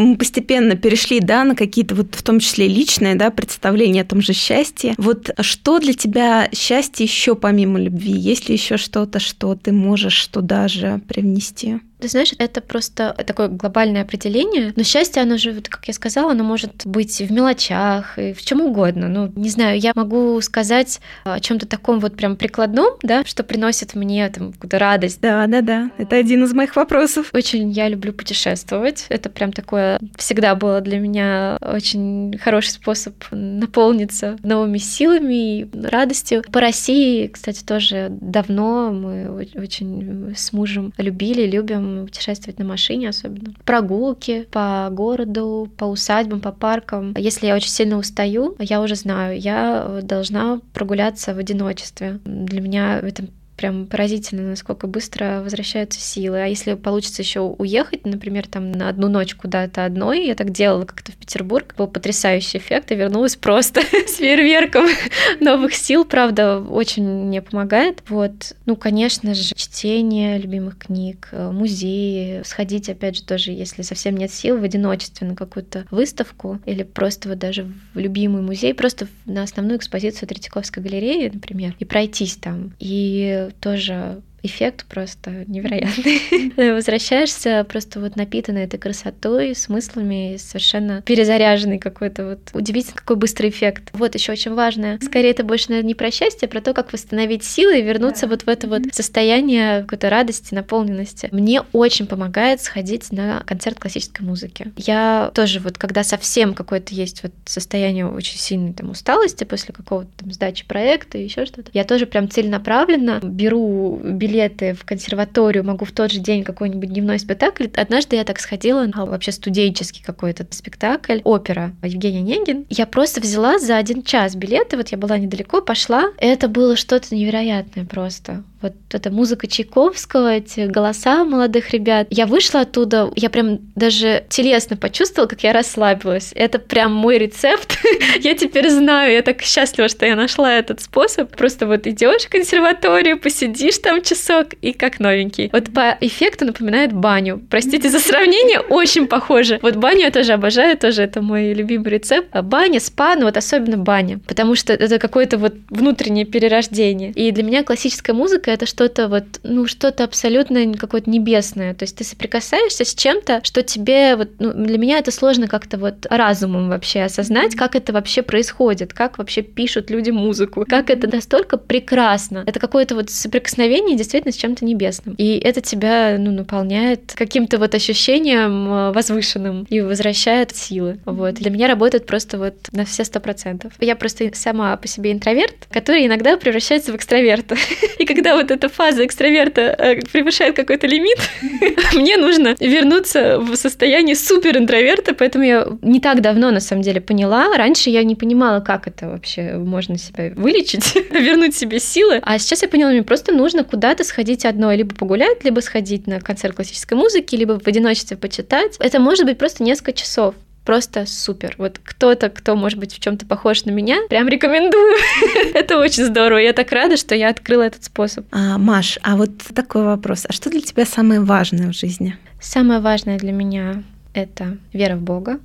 мы постепенно перешли, да, на какие-то вот в том числе личные, да, представления о том же счастье. Вот что для тебя счастье еще помимо любви? Есть ли еще что-то, что ты можешь туда же привнести? Ты знаешь, это просто такое глобальное определение. Но счастье, оно же, как я сказала, оно может быть в мелочах и в чем угодно. Ну, не знаю, я могу сказать о чем-то таком вот прям прикладном, да, что приносит мне там какую-то радость. Да, да, да. Это один из моих вопросов. Очень я люблю путешествовать. Это прям такое всегда было для меня очень хороший способ наполниться новыми силами и радостью. По России, кстати, тоже давно мы очень с мужем любили, любим путешествовать на машине особенно. Прогулки по городу, по усадьбам, по паркам. Если я очень сильно устаю, я уже знаю, я должна прогуляться в одиночестве. Для меня это прям поразительно, насколько быстро возвращаются силы. А если получится еще уехать, например, там на одну ночь куда-то одной, я так делала как-то в Петербург, был потрясающий эффект, и вернулась просто с фейерверком новых сил, правда, очень мне помогает. Вот, ну, конечно же, чтение любимых книг, э, музеи, сходить, опять же, тоже, если совсем нет сил, в одиночестве на какую-то выставку или просто вот даже в любимый музей, просто на основную экспозицию Третьяковской галереи, например, и пройтись там. И тоже эффект просто невероятный. Возвращаешься просто вот напитанный этой красотой, смыслами, совершенно перезаряженный какой-то вот удивительно какой быстрый эффект. Вот еще очень важное. Скорее это больше, наверное, не про счастье, а про то, как восстановить силы и вернуться да. вот в это вот состояние какой-то радости, наполненности. Мне очень помогает сходить на концерт классической музыки. Я тоже вот, когда совсем какое-то есть вот состояние очень сильной там усталости после какого-то там сдачи проекта и еще что-то, я тоже прям целенаправленно беру билет билеты в консерваторию, могу в тот же день какой-нибудь дневной спектакль. Однажды я так сходила на вообще студенческий какой-то спектакль, опера Евгения Негин. Я просто взяла за один час билеты, вот я была недалеко, пошла. Это было что-то невероятное просто вот эта музыка Чайковского, эти голоса молодых ребят. Я вышла оттуда, я прям даже телесно почувствовала, как я расслабилась. Это прям мой рецепт. я теперь знаю, я так счастлива, что я нашла этот способ. Просто вот идешь в консерваторию, посидишь там часок и как новенький. Вот по эффекту напоминает баню. Простите за сравнение, очень похоже. Вот баню я тоже обожаю, тоже это мой любимый рецепт. А баня, спа, ну вот особенно баня, потому что это какое-то вот внутреннее перерождение. И для меня классическая музыка это что-то вот, ну, что-то абсолютно какое-то небесное. То есть ты соприкасаешься с чем-то, что тебе вот, ну, для меня это сложно как-то вот разумом вообще осознать, как это вообще происходит, как вообще пишут люди музыку, как это настолько прекрасно. Это какое-то вот соприкосновение действительно с чем-то небесным. И это тебя, ну, наполняет каким-то вот ощущением э, возвышенным и возвращает силы. Вот. Для меня работает просто вот на все сто процентов. Я просто сама по себе интроверт, который иногда превращается в экстраверта. И когда вот эта фаза экстраверта э, превышает какой-то лимит, мне нужно вернуться в состояние супер интроверта, поэтому я не так давно на самом деле поняла. Раньше я не понимала, как это вообще можно себя вылечить, вернуть себе силы. А сейчас я поняла, мне просто нужно куда-то сходить одной, либо погулять, либо сходить на концерт классической музыки, либо в одиночестве почитать. Это может быть просто несколько часов просто супер. Вот кто-то, кто может быть в чем-то похож на меня, прям рекомендую. Это очень здорово. Я так рада, что я открыла этот способ. А, Маш, а вот такой вопрос. А что для тебя самое важное в жизни? Самое важное для меня — это вера в Бога,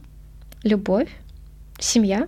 любовь, семья.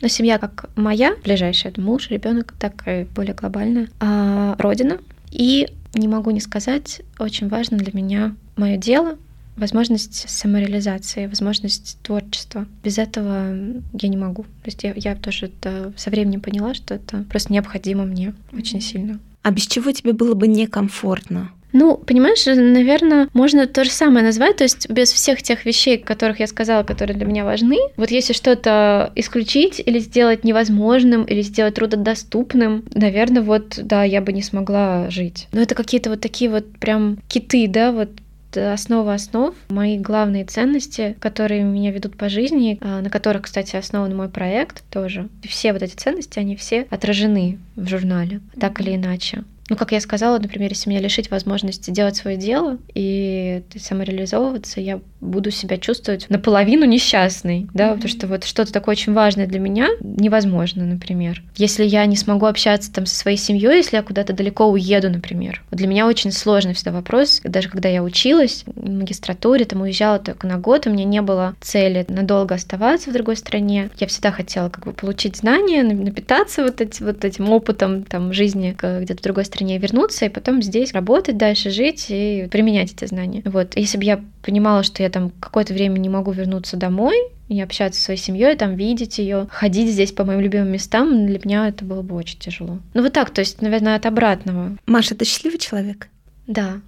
Но семья как моя, ближайшая, это муж, ребенок, так и более глобальная, а родина. И не могу не сказать, очень важно для меня мое дело, возможность самореализации, возможность творчества. Без этого я не могу. То есть я, я тоже это со временем поняла, что это просто необходимо мне очень сильно. А без чего тебе было бы некомфортно? Ну, понимаешь, наверное, можно то же самое назвать, то есть без всех тех вещей, которых я сказала, которые для меня важны. Вот если что-то исключить или сделать невозможным, или сделать трудодоступным, наверное, вот, да, я бы не смогла жить. Но это какие-то вот такие вот прям киты, да, вот основа основ, мои главные ценности, которые меня ведут по жизни, а, на которых, кстати, основан мой проект тоже. Все вот эти ценности, они все отражены в журнале, так или иначе ну, как я сказала, например, если меня лишить возможности делать свое дело и самореализовываться, я буду себя чувствовать наполовину несчастной, да, mm-hmm. потому что вот что-то такое очень важное для меня невозможно, например. Если я не смогу общаться там со своей семьей, если я куда-то далеко уеду, например. Вот для меня очень сложный всегда вопрос, даже когда я училась в магистратуре, там уезжала только на год, у меня не было цели надолго оставаться в другой стране. Я всегда хотела как бы получить знания, напитаться вот, эти, вот этим опытом там жизни где-то в другой стране стране вернуться и потом здесь работать дальше, жить и применять эти знания. Вот. Если бы я понимала, что я там какое-то время не могу вернуться домой, и общаться со своей семьей, там видеть ее, ходить здесь по моим любимым местам, для меня это было бы очень тяжело. Ну вот так, то есть, наверное, от обратного. Маша, ты счастливый человек? Да.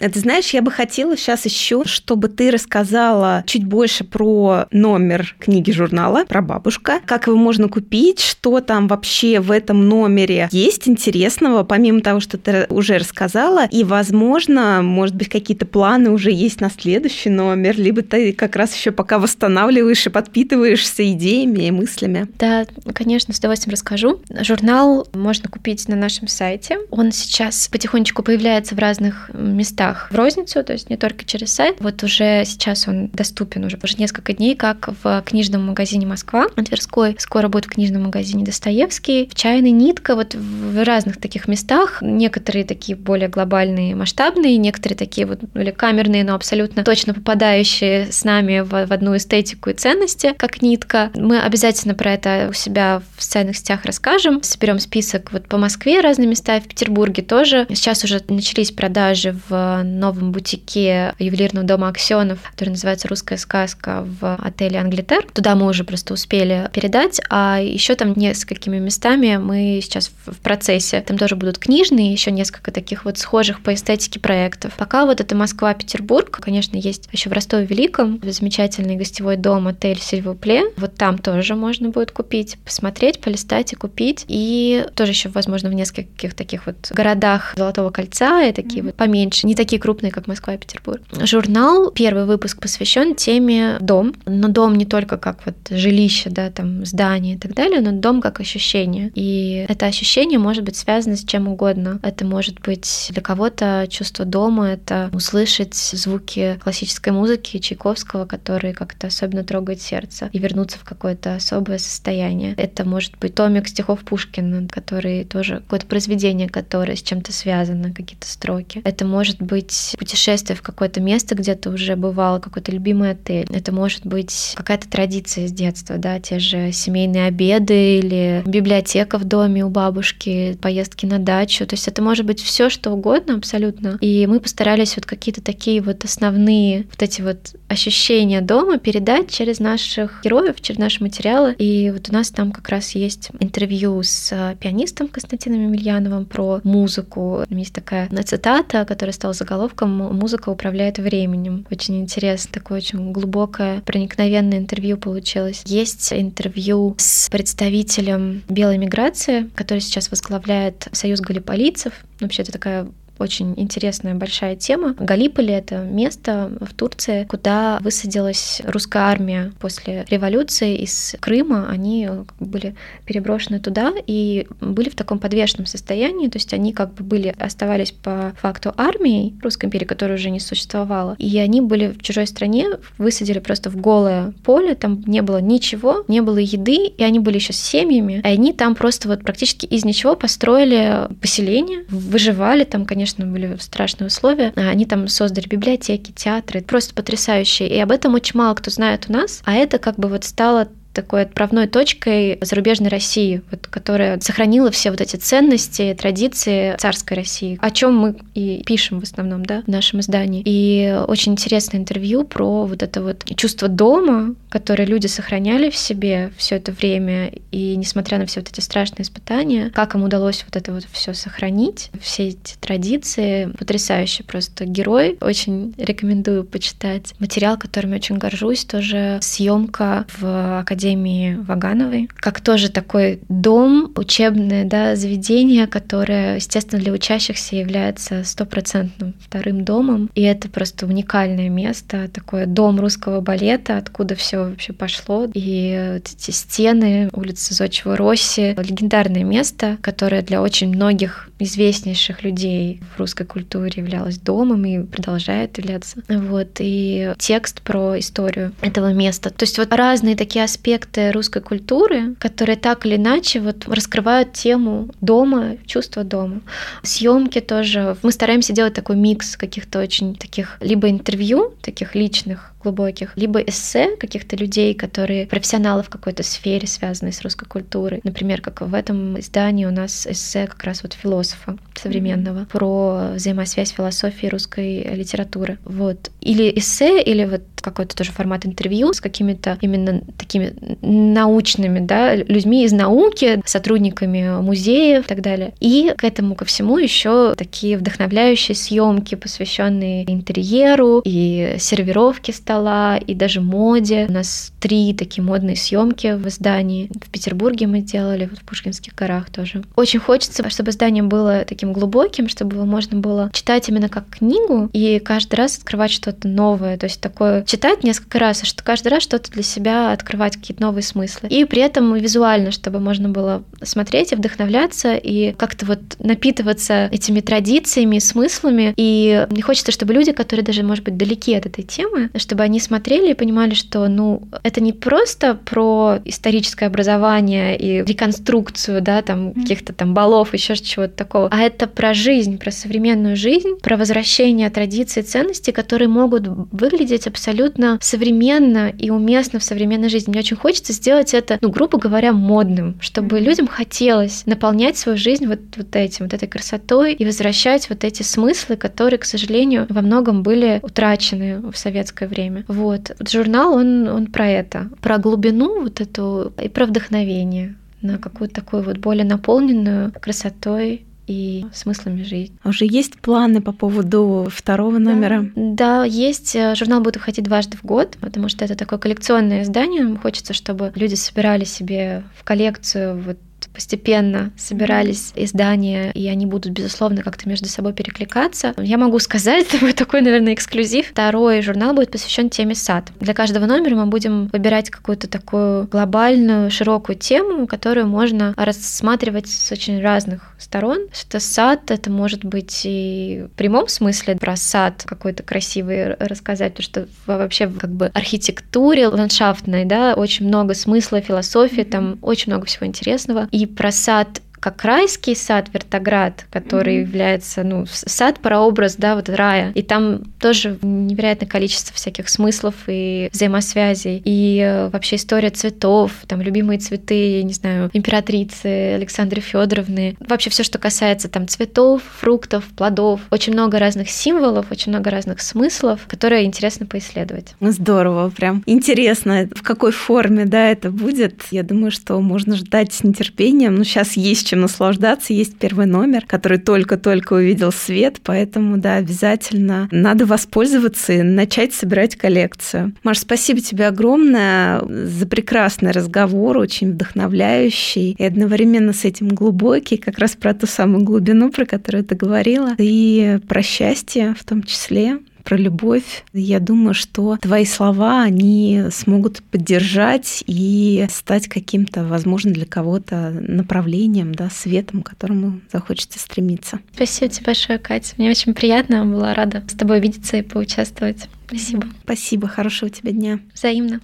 Это знаешь, я бы хотела сейчас еще, чтобы ты рассказала чуть больше про номер книги журнала, про бабушка, как его можно купить, что там вообще в этом номере есть интересного, помимо того, что ты уже рассказала, и, возможно, может быть, какие-то планы уже есть на следующий номер, либо ты как раз еще пока восстанавливаешь и подпитываешься идеями и мыслями. Да, конечно, с удовольствием расскажу. Журнал можно купить на нашем сайте. Он сейчас потихонечку появляется в разных местах в розницу, то есть не только через сайт. Вот уже сейчас он доступен уже, уже несколько дней, как в книжном магазине Москва на Тверской. Скоро будет в книжном магазине Достоевский. В чайной нитка, вот в разных таких местах. Некоторые такие более глобальные, масштабные, некоторые такие вот ну, или камерные, но абсолютно точно попадающие с нами в, в одну эстетику и ценности, как нитка. Мы обязательно про это у себя в социальных сетях расскажем. Соберем список вот по Москве разные места, в Петербурге тоже. Сейчас уже начались продажи в новом бутике ювелирного дома Аксенов, который называется «Русская сказка» в отеле «Англитер». Туда мы уже просто успели передать, а еще там несколькими местами мы сейчас в процессе. Там тоже будут книжные, еще несколько таких вот схожих по эстетике проектов. Пока вот это Москва-Петербург, конечно, есть еще в Ростове-Великом замечательный гостевой дом, отель Сильвупле. Вот там тоже можно будет купить, посмотреть, полистать и купить. И тоже еще, возможно, в нескольких таких вот городах Золотого кольца и такие mm-hmm. вот поменьше, не такие крупные, как Москва и Петербург. Журнал, первый выпуск посвящен теме дом, но дом не только как вот жилище, да, там здание и так далее, но дом как ощущение. И это ощущение может быть связано с чем угодно. Это может быть для кого-то чувство дома, это услышать звуки классической музыки Чайковского, которые как-то особенно трогают сердце, и вернуться в какое-то особое состояние. Это может быть томик стихов Пушкина, который тоже какое-то произведение, которое с чем-то связано, какие-то строки. Это может быть путешествие в какое-то место, где ты уже бывал, какой-то любимый отель. Это может быть какая-то традиция с детства, да, те же семейные обеды или библиотека в доме у бабушки, поездки на дачу. То есть это может быть все, что угодно абсолютно. И мы постарались вот какие-то такие вот основные вот эти вот ощущения дома передать через наших героев, через наши материалы. И вот у нас там как раз есть интервью с э, пианистом Константином Емельяновым про музыку. Есть такая цитата, которая стала заголовком «Музыка управляет временем». Очень интересно, такое очень глубокое, проникновенное интервью получилось. Есть интервью с представителем белой миграции, который сейчас возглавляет Союз галиполийцев. Вообще, это такая очень интересная большая тема. Галиполи — это место в Турции, куда высадилась русская армия после революции из Крыма. Они были переброшены туда и были в таком подвешенном состоянии, то есть они как бы были, оставались по факту армией Русской империи, которая уже не существовала, и они были в чужой стране, высадили просто в голое поле, там не было ничего, не было еды, и они были еще с семьями, и они там просто вот практически из ничего построили поселение, выживали там, конечно, конечно, были страшные условия. Они там создали библиотеки, театры, просто потрясающие. И об этом очень мало кто знает у нас. А это как бы вот стало такой отправной точкой зарубежной России, вот, которая сохранила все вот эти ценности, традиции царской России, о чем мы и пишем в основном, да, в нашем издании. И очень интересное интервью про вот это вот чувство дома, которое люди сохраняли в себе все это время, и несмотря на все вот эти страшные испытания, как им удалось вот это вот все сохранить, все эти традиции, потрясающий просто герой. Очень рекомендую почитать материал, которым я очень горжусь, тоже съемка в Академии Академии Вагановой, как тоже такой дом, учебное да, заведение, которое, естественно, для учащихся является стопроцентным вторым домом. И это просто уникальное место, такой дом русского балета, откуда все вообще пошло. И вот эти стены, улицы Зодчего Росси, легендарное место, которое для очень многих известнейших людей в русской культуре являлось домом и продолжает являться. Вот. И текст про историю этого места. То есть вот разные такие аспекты аспекты русской культуры, которые так или иначе вот раскрывают тему дома, чувство дома. Съемки тоже. Мы стараемся делать такой микс каких-то очень таких либо интервью, таких личных глубоких, либо эссе каких-то людей, которые профессионалы в какой-то сфере, связанной с русской культурой. Например, как в этом издании у нас эссе как раз вот философа современного mm-hmm. про взаимосвязь философии и русской литературы. Вот. Или эссе, или вот какой-то тоже формат интервью с какими-то именно такими научными, да, людьми из науки, сотрудниками музеев и так далее. И к этому ко всему еще такие вдохновляющие съемки, посвященные интерьеру и сервировке стола, и даже моде. У нас три такие модные съемки в издании. В Петербурге мы делали, вот в Пушкинских горах тоже. Очень хочется, чтобы издание было таким глубоким, чтобы его можно было читать именно как книгу и каждый раз открывать что-то новое. То есть такое читать несколько раз, а что каждый раз что-то для себя открывать какие-то новые смыслы. И при этом визуально, чтобы можно было смотреть и вдохновляться и как-то вот напитываться этими традициями, смыслами. И мне хочется, чтобы люди, которые даже, может быть, далеки от этой темы, чтобы они смотрели и понимали, что, ну, это не просто про историческое образование и реконструкцию, да, там каких-то там балов, еще чего-то такого, а это про жизнь, про современную жизнь, про возвращение традиций и ценностей, которые могут выглядеть абсолютно современно и уместно в современной жизни. Мне очень хочется сделать это, ну, грубо говоря, модным, чтобы людям хотелось наполнять свою жизнь вот, вот этим, вот этой красотой и возвращать вот эти смыслы, которые, к сожалению, во многом были утрачены в советское время. Вот. Журнал, он, он про это, про глубину вот эту и про вдохновение на какую-то такую вот более наполненную красотой и смыслами жизни. А уже есть планы по поводу второго номера? Да, есть. Журнал будет выходить дважды в год, потому что это такое коллекционное издание. Хочется, чтобы люди собирали себе в коллекцию вот постепенно собирались издания, и они будут, безусловно, как-то между собой перекликаться. Я могу сказать, это будет такой, наверное, эксклюзив. Второй журнал будет посвящен теме сад. Для каждого номера мы будем выбирать какую-то такую глобальную, широкую тему, которую можно рассматривать с очень разных сторон. Что сад, это может быть и в прямом смысле про сад какой-то красивый рассказать, потому что вообще как бы архитектуре ландшафтной, да, очень много смысла, философии, там очень много всего интересного и про сад как райский сад Вертоград, который mm-hmm. является, ну, сад прообраз, да, вот рая. И там тоже невероятное количество всяких смыслов и взаимосвязей. И э, вообще история цветов, там любимые цветы, я не знаю, императрицы Александры Федоровны. Вообще все, что касается там цветов, фруктов, плодов. Очень много разных символов, очень много разных смыслов, которые интересно поисследовать. Здорово, прям интересно, в какой форме, да, это будет. Я думаю, что можно ждать с нетерпением. Ну, сейчас есть чем наслаждаться. Есть первый номер, который только-только увидел свет, поэтому, да, обязательно надо воспользоваться и начать собирать коллекцию. Маш, спасибо тебе огромное за прекрасный разговор, очень вдохновляющий и одновременно с этим глубокий, как раз про ту самую глубину, про которую ты говорила, и про счастье в том числе про любовь. Я думаю, что твои слова, они смогут поддержать и стать каким-то, возможно, для кого-то направлением, да, светом, к которому захочется стремиться. Спасибо тебе большое, Катя. Мне очень приятно, была рада с тобой видеться и поучаствовать. Спасибо. Спасибо, хорошего тебе дня. Взаимно.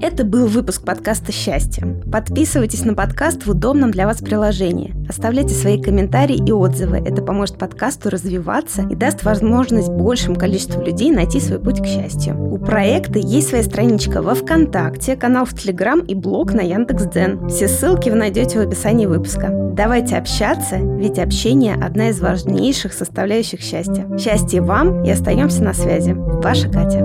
Это был выпуск подкаста «Счастье». Подписывайтесь на подкаст в удобном для вас приложении. Оставляйте свои комментарии и отзывы. Это поможет подкасту развиваться и даст возможность большему количеству людей найти свой путь к счастью. У проекта есть своя страничка во ВКонтакте, канал в Телеграм и блог на Яндекс.Дзен. Все ссылки вы найдете в описании выпуска. Давайте общаться, ведь общение – одна из важнейших составляющих счастья. Счастья вам и остаемся на связи. Ваша Катя.